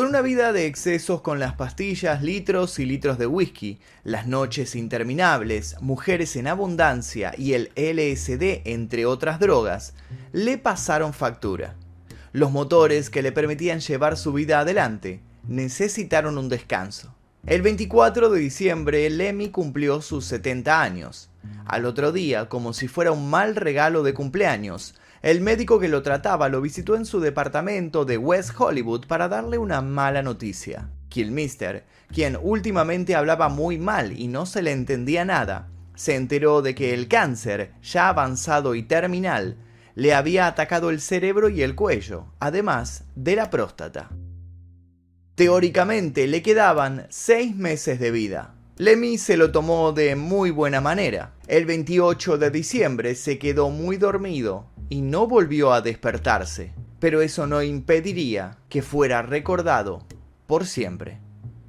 Con una vida de excesos con las pastillas, litros y litros de whisky, las noches interminables, mujeres en abundancia y el LSD, entre otras drogas, le pasaron factura. Los motores que le permitían llevar su vida adelante necesitaron un descanso. El 24 de diciembre, Lemmy cumplió sus 70 años. Al otro día, como si fuera un mal regalo de cumpleaños, el médico que lo trataba lo visitó en su departamento de West Hollywood para darle una mala noticia. Killmister, quien últimamente hablaba muy mal y no se le entendía nada, se enteró de que el cáncer, ya avanzado y terminal, le había atacado el cerebro y el cuello, además de la próstata. Teóricamente le quedaban seis meses de vida. Lemmy se lo tomó de muy buena manera. El 28 de diciembre se quedó muy dormido y no volvió a despertarse, pero eso no impediría que fuera recordado por siempre.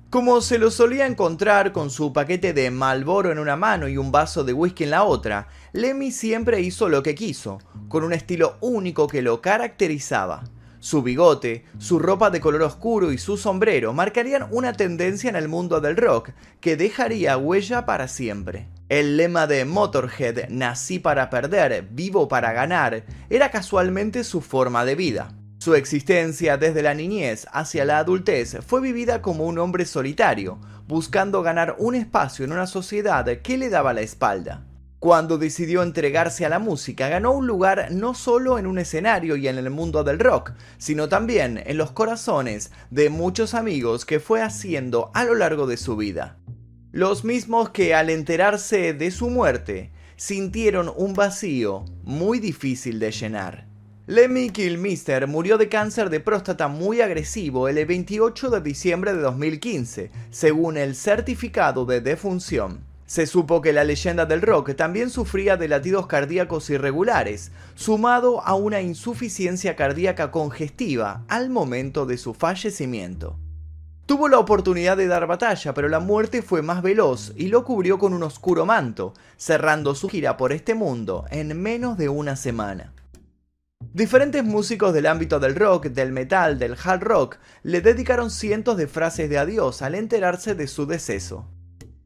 Como se lo solía encontrar con su paquete de Malboro en una mano y un vaso de whisky en la otra, Lemmy siempre hizo lo que quiso, con un estilo único que lo caracterizaba. Su bigote, su ropa de color oscuro y su sombrero marcarían una tendencia en el mundo del rock que dejaría huella para siempre. El lema de Motorhead, nací para perder, vivo para ganar, era casualmente su forma de vida. Su existencia desde la niñez hacia la adultez fue vivida como un hombre solitario, buscando ganar un espacio en una sociedad que le daba la espalda. Cuando decidió entregarse a la música, ganó un lugar no solo en un escenario y en el mundo del rock, sino también en los corazones de muchos amigos que fue haciendo a lo largo de su vida. Los mismos que al enterarse de su muerte sintieron un vacío muy difícil de llenar. Lemmy Kilmister murió de cáncer de próstata muy agresivo el 28 de diciembre de 2015, según el certificado de defunción. Se supo que la leyenda del rock también sufría de latidos cardíacos irregulares, sumado a una insuficiencia cardíaca congestiva al momento de su fallecimiento. Tuvo la oportunidad de dar batalla, pero la muerte fue más veloz y lo cubrió con un oscuro manto, cerrando su gira por este mundo en menos de una semana. Diferentes músicos del ámbito del rock, del metal, del hard rock, le dedicaron cientos de frases de adiós al enterarse de su deceso.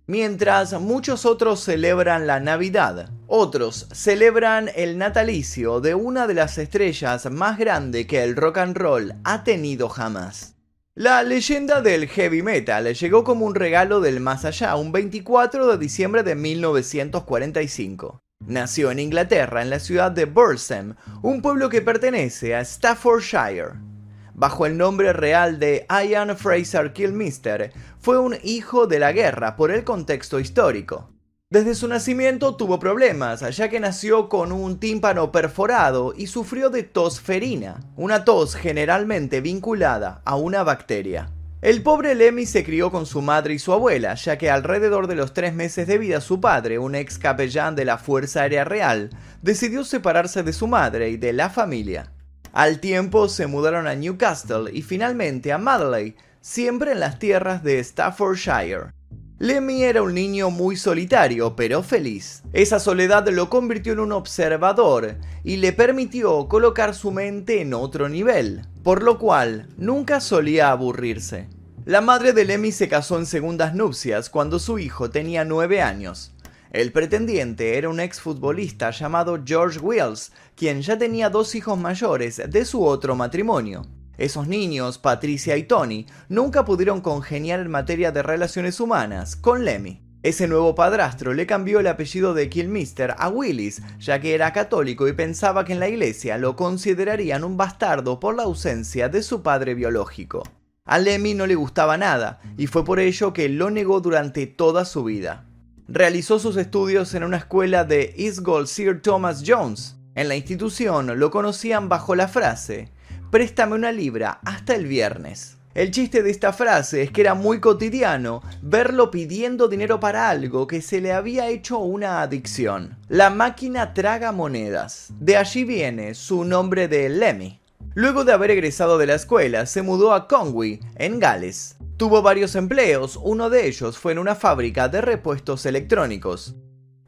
Mientras muchos otros celebran la Navidad, otros celebran el natalicio de una de las estrellas más grandes que el rock and roll ha tenido jamás. La leyenda del heavy metal llegó como un regalo del más allá un 24 de diciembre de 1945. Nació en Inglaterra, en la ciudad de Bursam, un pueblo que pertenece a Staffordshire. Bajo el nombre real de Ian Fraser Kilmister, fue un hijo de la guerra por el contexto histórico. Desde su nacimiento tuvo problemas, ya que nació con un tímpano perforado y sufrió de tosferina, una tos generalmente vinculada a una bacteria. El pobre Lemmy se crió con su madre y su abuela, ya que alrededor de los tres meses de vida su padre, un ex capellán de la Fuerza Aérea Real, decidió separarse de su madre y de la familia. Al tiempo se mudaron a Newcastle y finalmente a Madley, siempre en las tierras de Staffordshire. Lemmy era un niño muy solitario, pero feliz. Esa soledad lo convirtió en un observador y le permitió colocar su mente en otro nivel, por lo cual nunca solía aburrirse. La madre de Lemmy se casó en segundas nupcias cuando su hijo tenía nueve años. El pretendiente era un exfutbolista llamado George Wills, quien ya tenía dos hijos mayores de su otro matrimonio. Esos niños, Patricia y Tony, nunca pudieron congeniar en materia de relaciones humanas con Lemmy. Ese nuevo padrastro le cambió el apellido de Kilmister a Willis, ya que era católico y pensaba que en la iglesia lo considerarían un bastardo por la ausencia de su padre biológico. A Lemmy no le gustaba nada, y fue por ello que lo negó durante toda su vida. Realizó sus estudios en una escuela de East Gold Sir Thomas Jones. En la institución lo conocían bajo la frase préstame una libra hasta el viernes. El chiste de esta frase es que era muy cotidiano verlo pidiendo dinero para algo que se le había hecho una adicción. La máquina traga monedas. De allí viene su nombre de Lemmy. Luego de haber egresado de la escuela, se mudó a Conwy, en Gales. Tuvo varios empleos, uno de ellos fue en una fábrica de repuestos electrónicos.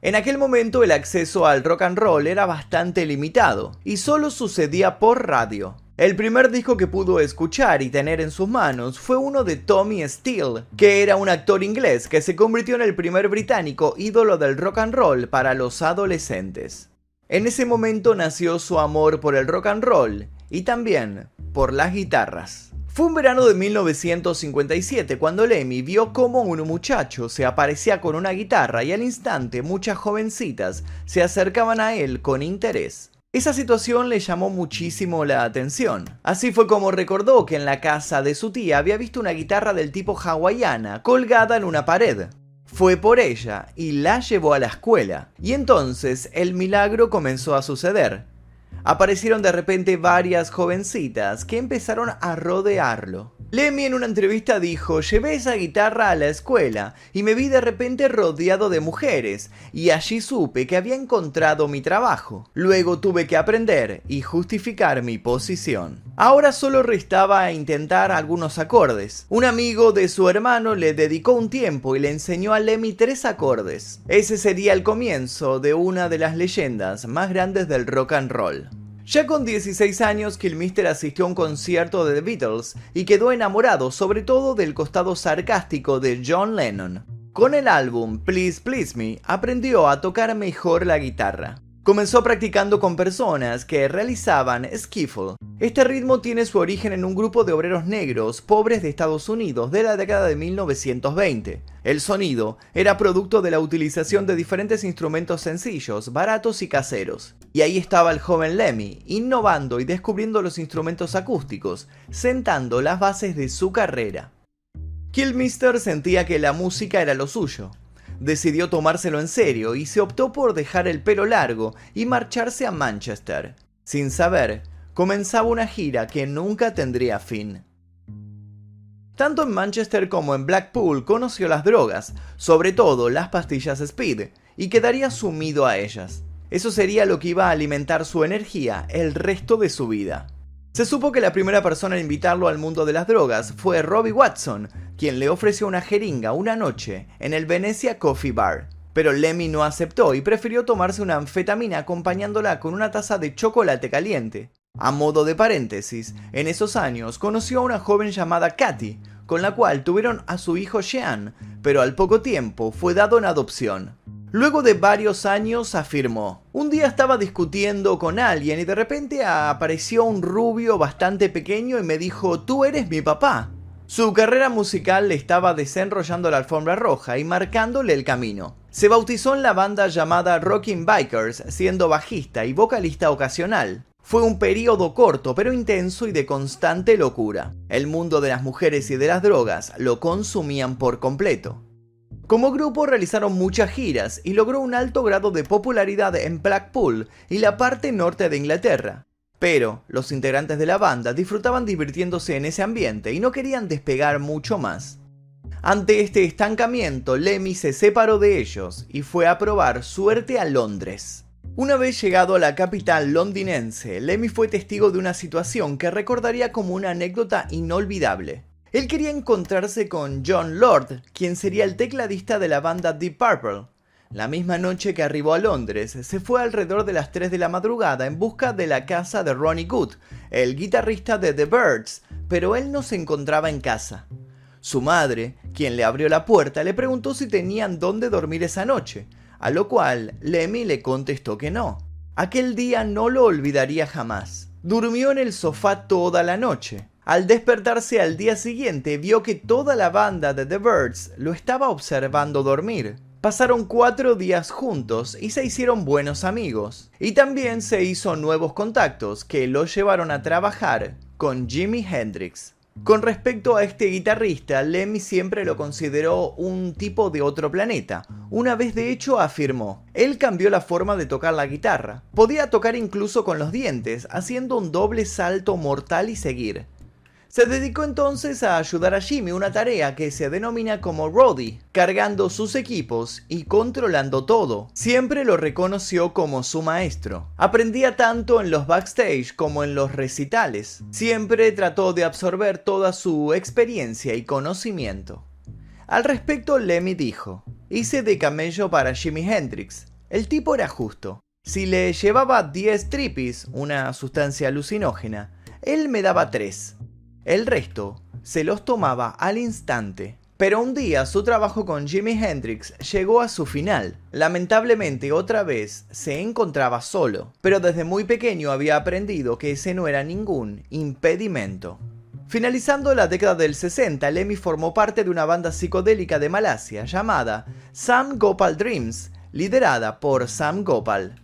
En aquel momento el acceso al rock and roll era bastante limitado y solo sucedía por radio. El primer disco que pudo escuchar y tener en sus manos fue uno de Tommy Steele, que era un actor inglés que se convirtió en el primer británico ídolo del rock and roll para los adolescentes. En ese momento nació su amor por el rock and roll y también por las guitarras. Fue un verano de 1957 cuando Lemmy vio cómo un muchacho se aparecía con una guitarra y al instante muchas jovencitas se acercaban a él con interés. Esa situación le llamó muchísimo la atención. Así fue como recordó que en la casa de su tía había visto una guitarra del tipo hawaiana colgada en una pared. Fue por ella y la llevó a la escuela. Y entonces el milagro comenzó a suceder aparecieron de repente varias jovencitas que empezaron a rodearlo. Lemmy en una entrevista dijo, llevé esa guitarra a la escuela y me vi de repente rodeado de mujeres y allí supe que había encontrado mi trabajo. Luego tuve que aprender y justificar mi posición. Ahora solo restaba intentar algunos acordes. Un amigo de su hermano le dedicó un tiempo y le enseñó a Lemmy tres acordes. Ese sería el comienzo de una de las leyendas más grandes del rock and roll. Ya con 16 años, Kilmister asistió a un concierto de The Beatles y quedó enamorado sobre todo del costado sarcástico de John Lennon. Con el álbum Please Please Me, aprendió a tocar mejor la guitarra. Comenzó practicando con personas que realizaban skiffle. Este ritmo tiene su origen en un grupo de obreros negros pobres de Estados Unidos de la década de 1920. El sonido era producto de la utilización de diferentes instrumentos sencillos, baratos y caseros. Y ahí estaba el joven Lemmy, innovando y descubriendo los instrumentos acústicos, sentando las bases de su carrera. Kilmister sentía que la música era lo suyo, decidió tomárselo en serio y se optó por dejar el pelo largo y marcharse a Manchester. Sin saber, comenzaba una gira que nunca tendría fin. Tanto en Manchester como en Blackpool conoció las drogas, sobre todo las pastillas Speed, y quedaría sumido a ellas. Eso sería lo que iba a alimentar su energía el resto de su vida. Se supo que la primera persona en invitarlo al mundo de las drogas fue Robbie Watson, quien le ofreció una jeringa una noche en el Venecia Coffee Bar. Pero Lemmy no aceptó y prefirió tomarse una anfetamina acompañándola con una taza de chocolate caliente. A modo de paréntesis, en esos años conoció a una joven llamada Katy, con la cual tuvieron a su hijo Jean, pero al poco tiempo fue dado en adopción. Luego de varios años afirmó, un día estaba discutiendo con alguien y de repente apareció un rubio bastante pequeño y me dijo, tú eres mi papá. Su carrera musical le estaba desenrollando la alfombra roja y marcándole el camino. Se bautizó en la banda llamada Rocking Bikers, siendo bajista y vocalista ocasional. Fue un periodo corto pero intenso y de constante locura. El mundo de las mujeres y de las drogas lo consumían por completo. Como grupo realizaron muchas giras y logró un alto grado de popularidad en Blackpool y la parte norte de Inglaterra. Pero los integrantes de la banda disfrutaban divirtiéndose en ese ambiente y no querían despegar mucho más. Ante este estancamiento, Lemmy se separó de ellos y fue a probar suerte a Londres. Una vez llegado a la capital londinense, Lemmy fue testigo de una situación que recordaría como una anécdota inolvidable. Él quería encontrarse con John Lord, quien sería el tecladista de la banda Deep Purple. La misma noche que arribó a Londres, se fue alrededor de las 3 de la madrugada en busca de la casa de Ronnie Good, el guitarrista de The Birds, pero él no se encontraba en casa. Su madre, quien le abrió la puerta, le preguntó si tenían dónde dormir esa noche, a lo cual Lemmy le contestó que no. Aquel día no lo olvidaría jamás. Durmió en el sofá toda la noche. Al despertarse al día siguiente vio que toda la banda de The Birds lo estaba observando dormir. Pasaron cuatro días juntos y se hicieron buenos amigos. Y también se hizo nuevos contactos que lo llevaron a trabajar con Jimi Hendrix. Con respecto a este guitarrista, Lemmy siempre lo consideró un tipo de otro planeta. Una vez de hecho afirmó, él cambió la forma de tocar la guitarra. Podía tocar incluso con los dientes, haciendo un doble salto mortal y seguir. Se dedicó entonces a ayudar a Jimmy una tarea que se denomina como Roddy, cargando sus equipos y controlando todo. Siempre lo reconoció como su maestro. Aprendía tanto en los backstage como en los recitales. Siempre trató de absorber toda su experiencia y conocimiento. Al respecto, Lemmy dijo, hice de camello para Jimi Hendrix. El tipo era justo. Si le llevaba 10 tripis, una sustancia alucinógena, él me daba tres. El resto se los tomaba al instante. Pero un día su trabajo con Jimi Hendrix llegó a su final. Lamentablemente otra vez se encontraba solo, pero desde muy pequeño había aprendido que ese no era ningún impedimento. Finalizando la década del 60, Lemmy formó parte de una banda psicodélica de Malasia llamada Sam Gopal Dreams, liderada por Sam Gopal.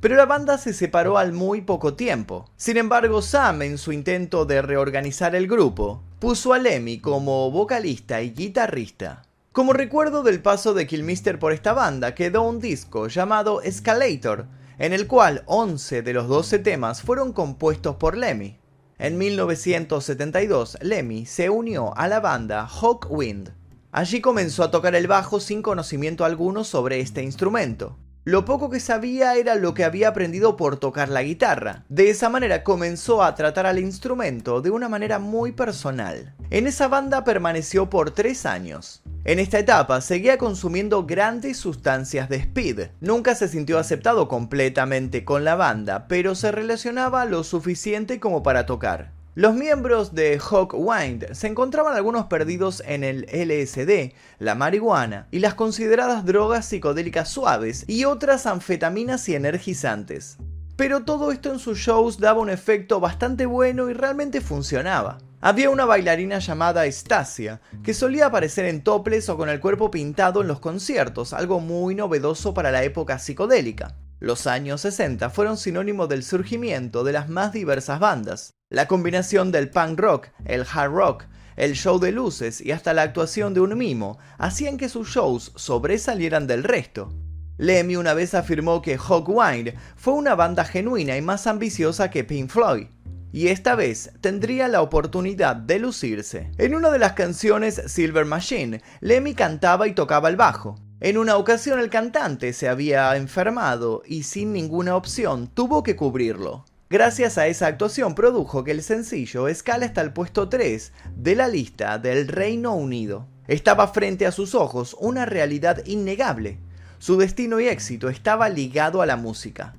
Pero la banda se separó al muy poco tiempo. Sin embargo, Sam, en su intento de reorganizar el grupo, puso a Lemmy como vocalista y guitarrista. Como recuerdo del paso de Killmister por esta banda, quedó un disco llamado Escalator, en el cual 11 de los 12 temas fueron compuestos por Lemmy. En 1972, Lemmy se unió a la banda Hawkwind. Allí comenzó a tocar el bajo sin conocimiento alguno sobre este instrumento. Lo poco que sabía era lo que había aprendido por tocar la guitarra. De esa manera comenzó a tratar al instrumento de una manera muy personal. En esa banda permaneció por tres años. En esta etapa seguía consumiendo grandes sustancias de speed. Nunca se sintió aceptado completamente con la banda, pero se relacionaba lo suficiente como para tocar. Los miembros de Hawkwind se encontraban algunos perdidos en el LSD, la marihuana y las consideradas drogas psicodélicas suaves y otras anfetaminas y energizantes. Pero todo esto en sus shows daba un efecto bastante bueno y realmente funcionaba. Había una bailarina llamada Stasia, que solía aparecer en toples o con el cuerpo pintado en los conciertos, algo muy novedoso para la época psicodélica. Los años 60 fueron sinónimo del surgimiento de las más diversas bandas. La combinación del punk rock, el hard rock, el show de luces y hasta la actuación de un mimo hacían que sus shows sobresalieran del resto. Lemmy una vez afirmó que Hawkwind fue una banda genuina y más ambiciosa que Pink Floyd, y esta vez tendría la oportunidad de lucirse. En una de las canciones Silver Machine, Lemmy cantaba y tocaba el bajo. En una ocasión el cantante se había enfermado y sin ninguna opción tuvo que cubrirlo. Gracias a esa actuación produjo que el sencillo escala hasta el puesto 3 de la lista del Reino Unido. Estaba frente a sus ojos una realidad innegable. Su destino y éxito estaba ligado a la música.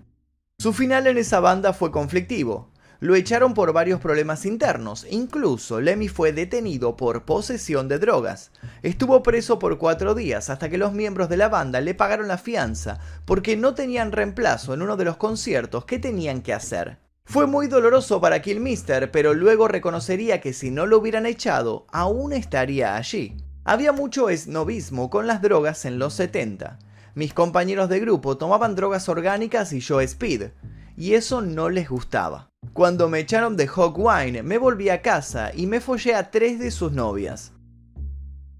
Su final en esa banda fue conflictivo. Lo echaron por varios problemas internos, incluso Lemmy fue detenido por posesión de drogas. Estuvo preso por cuatro días hasta que los miembros de la banda le pagaron la fianza porque no tenían reemplazo en uno de los conciertos que tenían que hacer. Fue muy doloroso para Killmister, pero luego reconocería que si no lo hubieran echado, aún estaría allí. Había mucho esnovismo con las drogas en los 70. Mis compañeros de grupo tomaban drogas orgánicas y yo speed, y eso no les gustaba. Cuando me echaron de Hawkwind, me volví a casa y me follé a tres de sus novias.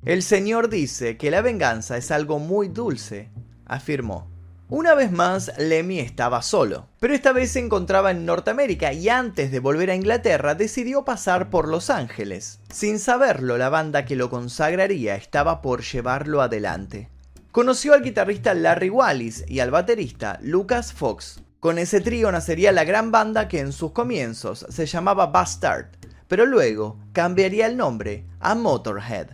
El señor dice que la venganza es algo muy dulce, afirmó. Una vez más, Lemmy estaba solo, pero esta vez se encontraba en Norteamérica y antes de volver a Inglaterra decidió pasar por Los Ángeles. Sin saberlo, la banda que lo consagraría estaba por llevarlo adelante. Conoció al guitarrista Larry Wallis y al baterista Lucas Fox. Con ese trío nacería la gran banda que en sus comienzos se llamaba Bastard, pero luego cambiaría el nombre a Motorhead.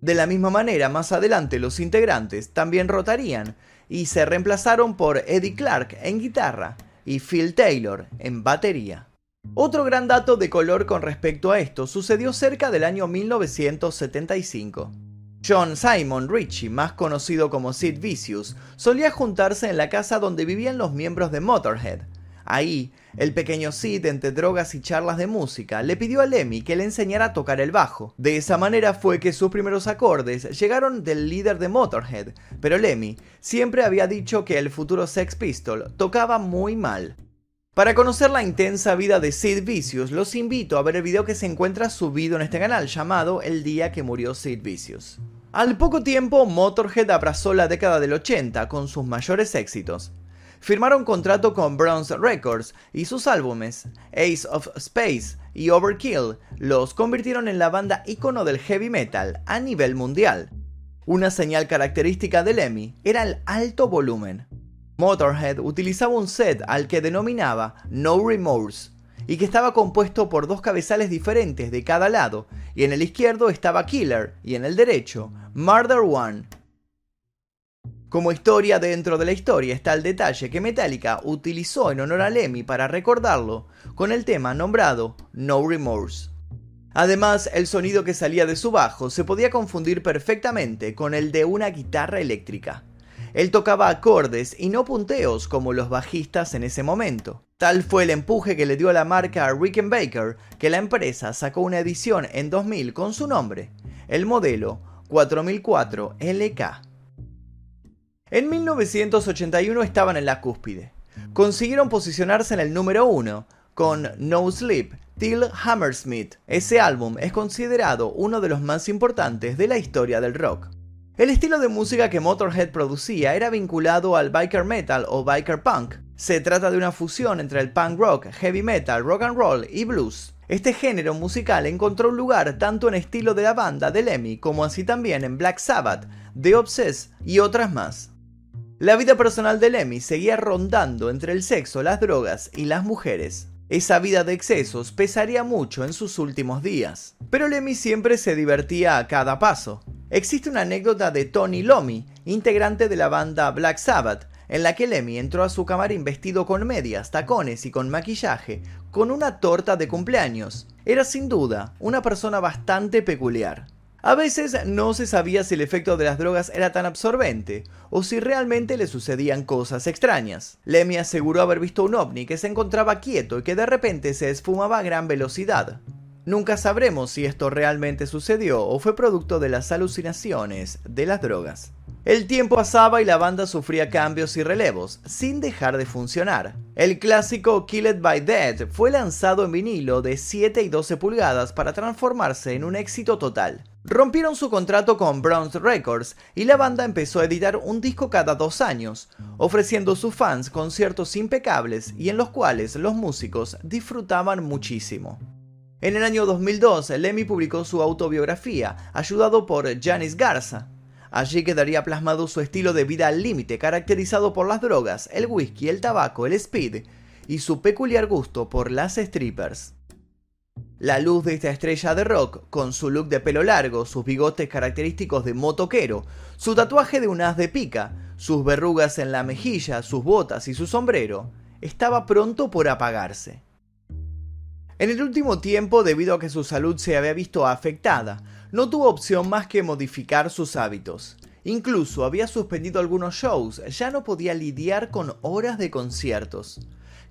De la misma manera, más adelante los integrantes también rotarían y se reemplazaron por Eddie Clark en guitarra y Phil Taylor en batería. Otro gran dato de color con respecto a esto sucedió cerca del año 1975. John Simon Ritchie, más conocido como Sid Vicious, solía juntarse en la casa donde vivían los miembros de Motorhead. Ahí, el pequeño Sid, entre drogas y charlas de música, le pidió a Lemmy que le enseñara a tocar el bajo. De esa manera fue que sus primeros acordes llegaron del líder de Motorhead, pero Lemmy siempre había dicho que el futuro Sex Pistol tocaba muy mal. Para conocer la intensa vida de Sid Vicious, los invito a ver el video que se encuentra subido en este canal llamado El día que murió Sid Vicious. Al poco tiempo, Motorhead abrazó la década del 80 con sus mayores éxitos. Firmaron contrato con Bronze Records y sus álbumes Ace of Space y Overkill los convirtieron en la banda icono del heavy metal a nivel mundial. Una señal característica del Lemmy era el alto volumen. Motorhead utilizaba un set al que denominaba No Remorse y que estaba compuesto por dos cabezales diferentes de cada lado, y en el izquierdo estaba Killer y en el derecho Murder One. Como historia dentro de la historia está el detalle que Metallica utilizó en honor a Lemmy para recordarlo con el tema nombrado No Remorse. Además, el sonido que salía de su bajo se podía confundir perfectamente con el de una guitarra eléctrica. Él tocaba acordes y no punteos como los bajistas en ese momento. Tal fue el empuje que le dio a la marca Rickenbacker que la empresa sacó una edición en 2000 con su nombre, el modelo 4004 LK. En 1981 estaban en la cúspide. Consiguieron posicionarse en el número 1 con No Sleep Till Hammersmith. Ese álbum es considerado uno de los más importantes de la historia del rock. El estilo de música que Motorhead producía era vinculado al biker metal o biker punk. Se trata de una fusión entre el punk rock, heavy metal, rock and roll y blues. Este género musical encontró un lugar tanto en estilo de la banda de Lemmy como así también en Black Sabbath, The Obsessed y otras más. La vida personal de Lemmy seguía rondando entre el sexo, las drogas y las mujeres. Esa vida de excesos pesaría mucho en sus últimos días. Pero Lemmy siempre se divertía a cada paso. Existe una anécdota de Tony Lomi, integrante de la banda Black Sabbath, en la que Lemmy entró a su camarín vestido con medias, tacones y con maquillaje, con una torta de cumpleaños. Era sin duda una persona bastante peculiar. A veces no se sabía si el efecto de las drogas era tan absorbente o si realmente le sucedían cosas extrañas. Lemmy aseguró haber visto un ovni que se encontraba quieto y que de repente se esfumaba a gran velocidad. Nunca sabremos si esto realmente sucedió o fue producto de las alucinaciones de las drogas. El tiempo pasaba y la banda sufría cambios y relevos, sin dejar de funcionar. El clásico Killed by Dead fue lanzado en vinilo de 7 y 12 pulgadas para transformarse en un éxito total. Rompieron su contrato con Bronze Records y la banda empezó a editar un disco cada dos años, ofreciendo a sus fans conciertos impecables y en los cuales los músicos disfrutaban muchísimo. En el año 2002, Lemmy publicó su autobiografía, ayudado por Janis Garza. Allí quedaría plasmado su estilo de vida al límite, caracterizado por las drogas, el whisky, el tabaco, el speed y su peculiar gusto por las strippers. La luz de esta estrella de rock, con su look de pelo largo, sus bigotes característicos de motoquero, su tatuaje de un as de pica, sus verrugas en la mejilla, sus botas y su sombrero, estaba pronto por apagarse. En el último tiempo, debido a que su salud se había visto afectada, no tuvo opción más que modificar sus hábitos. Incluso había suspendido algunos shows, ya no podía lidiar con horas de conciertos.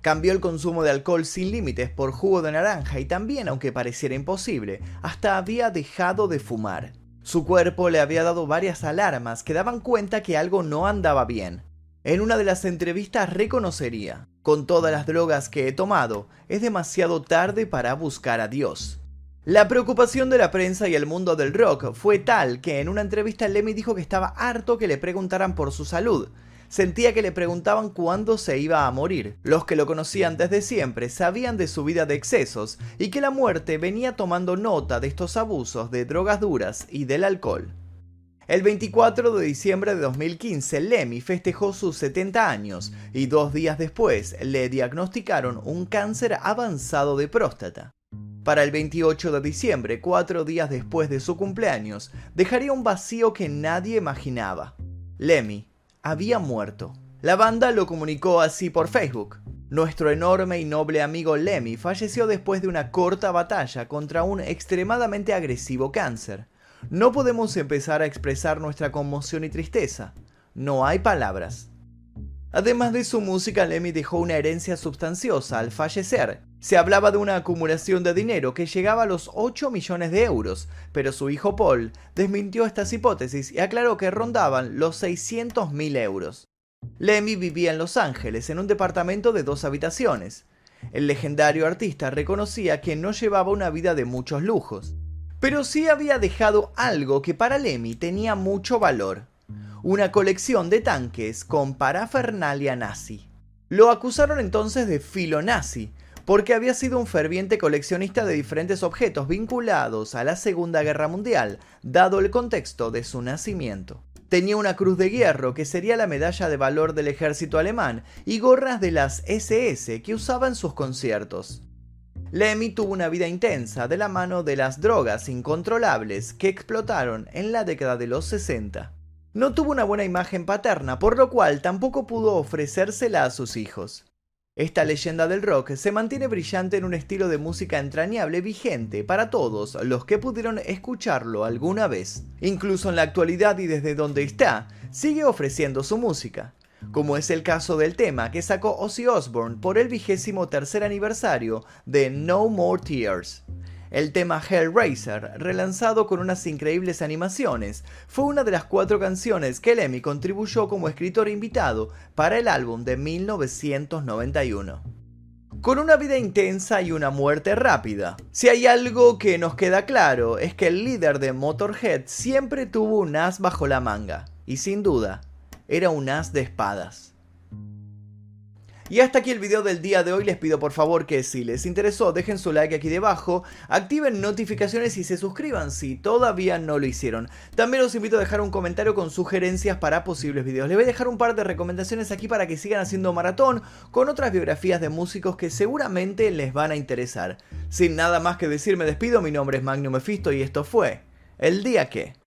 Cambió el consumo de alcohol sin límites por jugo de naranja y también, aunque pareciera imposible, hasta había dejado de fumar. Su cuerpo le había dado varias alarmas que daban cuenta que algo no andaba bien. En una de las entrevistas reconocería, con todas las drogas que he tomado, es demasiado tarde para buscar a Dios. La preocupación de la prensa y el mundo del rock fue tal que en una entrevista Lemmy dijo que estaba harto que le preguntaran por su salud, sentía que le preguntaban cuándo se iba a morir. Los que lo conocían desde siempre sabían de su vida de excesos y que la muerte venía tomando nota de estos abusos de drogas duras y del alcohol. El 24 de diciembre de 2015, Lemmy festejó sus 70 años y dos días después le diagnosticaron un cáncer avanzado de próstata. Para el 28 de diciembre, cuatro días después de su cumpleaños, dejaría un vacío que nadie imaginaba. Lemmy había muerto. La banda lo comunicó así por Facebook. Nuestro enorme y noble amigo Lemmy falleció después de una corta batalla contra un extremadamente agresivo cáncer. No podemos empezar a expresar nuestra conmoción y tristeza. No hay palabras. Además de su música, Lemmy dejó una herencia sustanciosa al fallecer. Se hablaba de una acumulación de dinero que llegaba a los 8 millones de euros, pero su hijo Paul desmintió estas hipótesis y aclaró que rondaban los 600 mil euros. Lemmy vivía en Los Ángeles en un departamento de dos habitaciones. El legendario artista reconocía que no llevaba una vida de muchos lujos, pero sí había dejado algo que para Lemmy tenía mucho valor, una colección de tanques con parafernalia nazi. Lo acusaron entonces de filonazi, porque había sido un ferviente coleccionista de diferentes objetos vinculados a la Segunda Guerra Mundial, dado el contexto de su nacimiento. Tenía una cruz de hierro, que sería la medalla de valor del ejército alemán, y gorras de las SS que usaba en sus conciertos. Lemmy tuvo una vida intensa de la mano de las drogas incontrolables que explotaron en la década de los 60. No tuvo una buena imagen paterna, por lo cual tampoco pudo ofrecérsela a sus hijos. Esta leyenda del rock se mantiene brillante en un estilo de música entrañable vigente para todos los que pudieron escucharlo alguna vez. Incluso en la actualidad y desde donde está, sigue ofreciendo su música, como es el caso del tema que sacó Ozzy Osbourne por el vigésimo tercer aniversario de No More Tears. El tema Hellraiser, relanzado con unas increíbles animaciones, fue una de las cuatro canciones que Lemmy contribuyó como escritor invitado para el álbum de 1991 con una vida intensa y una muerte rápida. Si hay algo que nos queda claro es que el líder de Motorhead siempre tuvo un as bajo la manga, y sin duda, era un as de espadas. Y hasta aquí el video del día de hoy, les pido por favor que si les interesó dejen su like aquí debajo, activen notificaciones y se suscriban si todavía no lo hicieron. También los invito a dejar un comentario con sugerencias para posibles videos. Les voy a dejar un par de recomendaciones aquí para que sigan haciendo maratón con otras biografías de músicos que seguramente les van a interesar. Sin nada más que decir me despido, mi nombre es Magnum Mephisto y esto fue El Día Que...